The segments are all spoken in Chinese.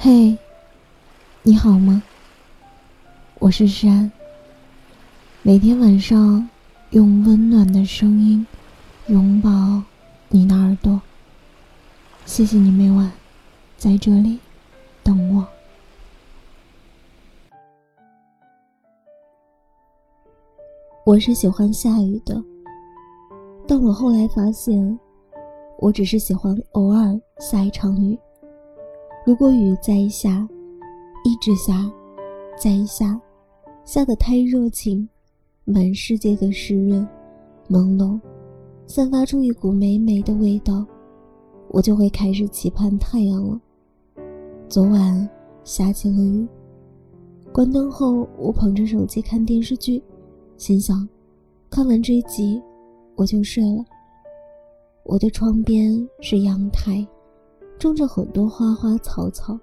嘿，你好吗？我是山。每天晚上用温暖的声音拥抱你的耳朵。谢谢你每晚在这里等我。我是喜欢下雨的，但我后来发现，我只是喜欢偶尔下一场雨。如果雨再下，一直下，再下，下得太热情，满世界的湿润、朦胧，散发出一股霉霉的味道，我就会开始期盼太阳了。昨晚下起了雨，关灯后，我捧着手机看电视剧，心想，看完这一集，我就睡了。我的窗边是阳台。种着很多花花草草，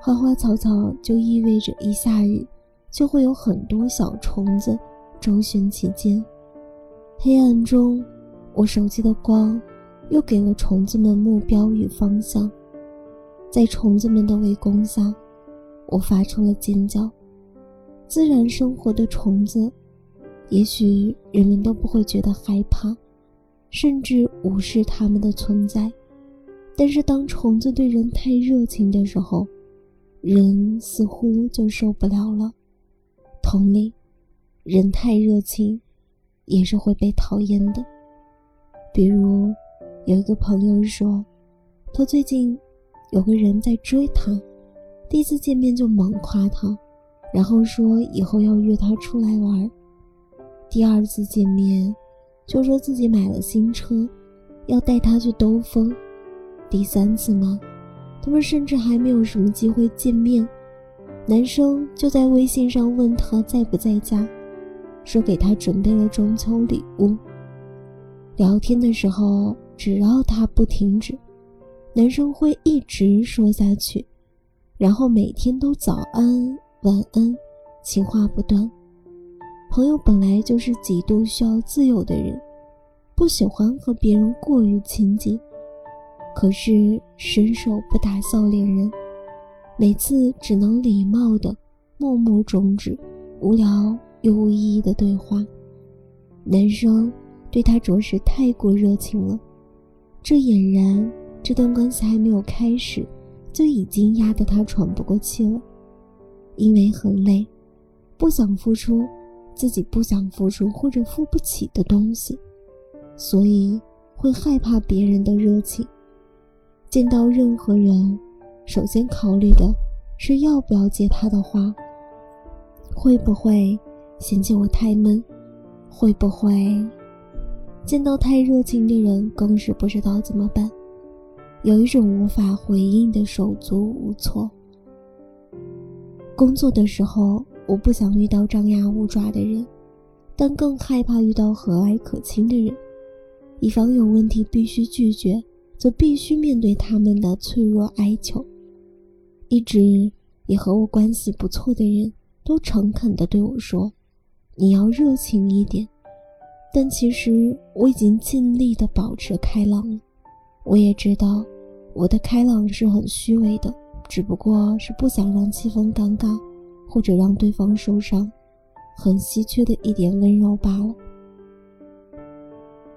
花花草草就意味着一下雨，就会有很多小虫子周旋其间。黑暗中，我手机的光又给了虫子们目标与方向。在虫子们的围攻下，我发出了尖叫。自然生活的虫子，也许人们都不会觉得害怕，甚至无视它们的存在。但是当虫子对人太热情的时候，人似乎就受不了了。同理，人太热情，也是会被讨厌的。比如，有一个朋友说，他最近有个人在追他，第一次见面就猛夸他，然后说以后要约他出来玩。第二次见面，就说自己买了新车，要带他去兜风。第三次吗？他们甚至还没有什么机会见面，男生就在微信上问他在不在家，说给他准备了中秋礼物。聊天的时候，只要他不停止，男生会一直说下去，然后每天都早安晚安，情话不断。朋友本来就是极度需要自由的人，不喜欢和别人过于亲近。可是伸手不打笑脸人，每次只能礼貌的默默终止无聊又无意义的对话。男生对他着实太过热情了，这俨然这段关系还没有开始，就已经压得他喘不过气了。因为很累，不想付出自己不想付出或者付不起的东西，所以会害怕别人的热情。见到任何人，首先考虑的是要不要接他的话，会不会嫌弃我太闷，会不会见到太热情的人更是不知道怎么办，有一种无法回应的手足无措。工作的时候，我不想遇到张牙舞爪的人，但更害怕遇到和蔼可亲的人，以防有问题必须拒绝。则必须面对他们的脆弱哀求。一直也和我关系不错的人都诚恳地对我说：“你要热情一点。”但其实我已经尽力地保持开朗了。我也知道，我的开朗是很虚伪的，只不过是不想让气氛尴尬，或者让对方受伤，很稀缺的一点温柔罢了。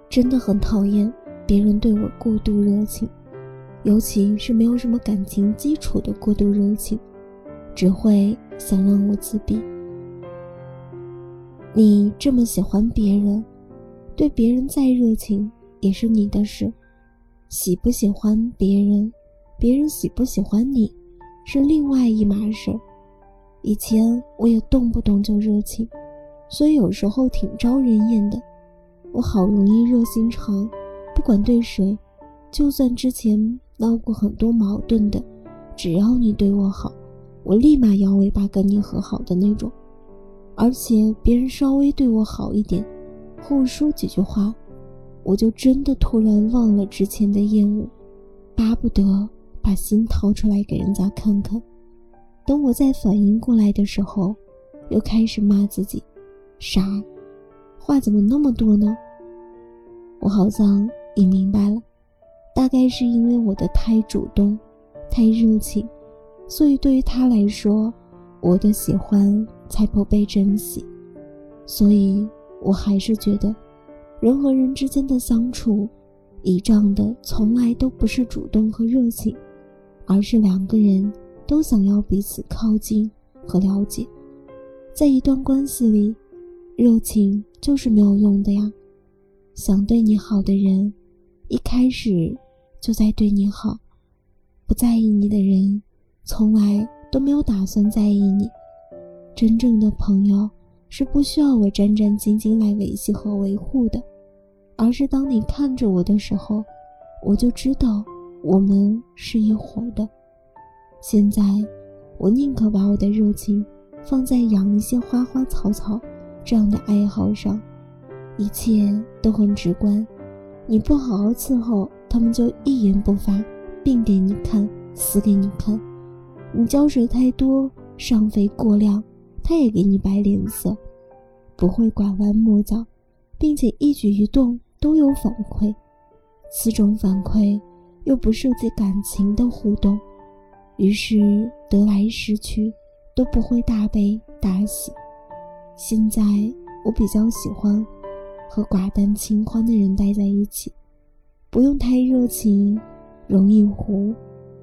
真的很讨厌。别人对我过度热情，尤其是没有什么感情基础的过度热情，只会想让我自闭。你这么喜欢别人，对别人再热情也是你的事。喜不喜欢别人，别人喜不喜欢你，是另外一码事。以前我也动不动就热情，所以有时候挺招人厌的。我好容易热心肠。不管对谁，就算之前闹过很多矛盾的，只要你对我好，我立马摇尾巴跟你和好的那种。而且别人稍微对我好一点，或说几句话，我就真的突然忘了之前的厌恶，巴不得把心掏出来给人家看看。等我再反应过来的时候，又开始骂自己，傻，话怎么那么多呢？我好像。你明白了，大概是因为我的太主动、太热情，所以对于他来说，我的喜欢才不被珍惜。所以我还是觉得，人和人之间的相处，倚仗的从来都不是主动和热情，而是两个人都想要彼此靠近和了解。在一段关系里，热情就是没有用的呀。想对你好的人，一开始就在对你好；不在意你的人，从来都没有打算在意你。真正的朋友是不需要我战战兢兢来维系和维护的，而是当你看着我的时候，我就知道我们是一伙的。现在，我宁可把我的热情放在养一些花花草草这样的爱好上。一切都很直观，你不好好伺候，他们就一言不发，病给你看，死给你看。你浇水太多，上肥过量，他也给你摆脸色，不会拐弯抹角，并且一举一动都有反馈。此种反馈又不涉及感情的互动，于是得来失去都不会大悲大喜。现在我比较喜欢。和寡淡清欢的人待在一起，不用太热情，容易糊；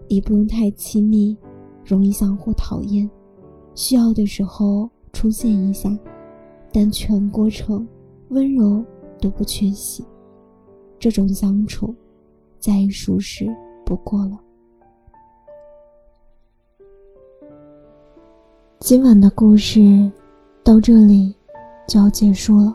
也不用太亲密，容易相互讨厌。需要的时候出现一下，但全过程温柔都不缺席。这种相处，再舒适不过了。今晚的故事到这里就要结束了。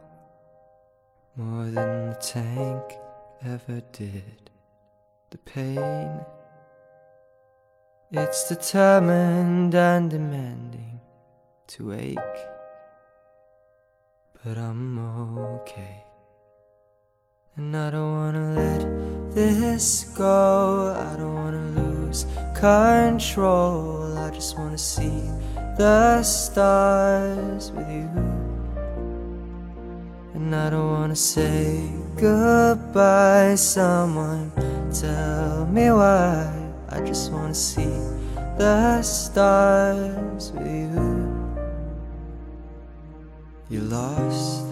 More than the tank ever did. The pain, it's determined and demanding to ache, but I'm okay. And I don't wanna let this go, I don't wanna lose control. I just wanna see the stars with you. And I don't wanna say goodbye. Someone tell me why. I just wanna see the stars with you. You lost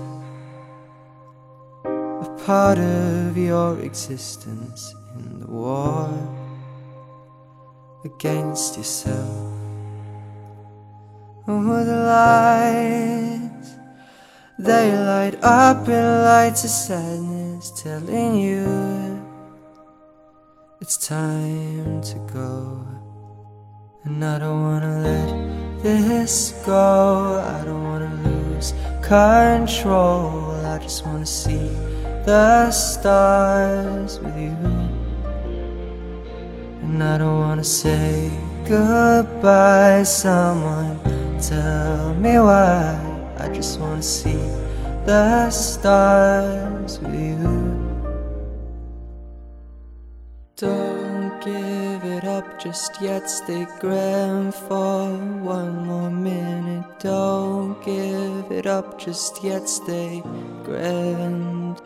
a part of your existence in the war against yourself. Oh, the light they light up in lights of sadness, telling you it's time to go. And I don't wanna let this go. I don't wanna lose control. I just wanna see the stars with you. And I don't wanna say goodbye. Someone tell me why. I just wanna see the stars with you. Don't give it up just yet, stay grand for one more minute. Don't give it up just yet, stay grand.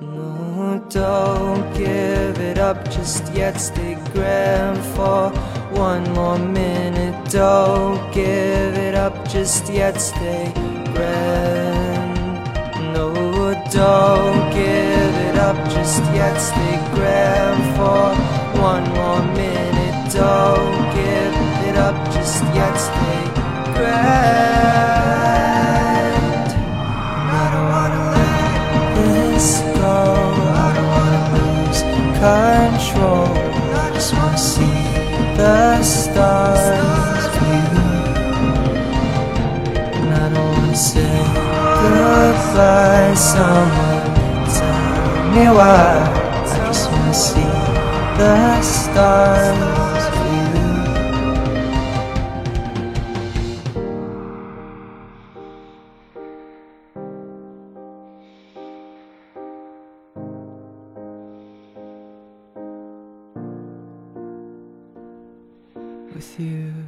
No, don't give it up just yet, stay grand for one more minute. Don't give it up just yet, stay no, don't give it up just yet. Stay grand for one more minute. Don't give it up just yet. Stay grand. I don't wanna let this go. I don't wanna lose control. I just wanna see the stars. Say goodbye. Someone tell. I just wanna see the stars for you. With you.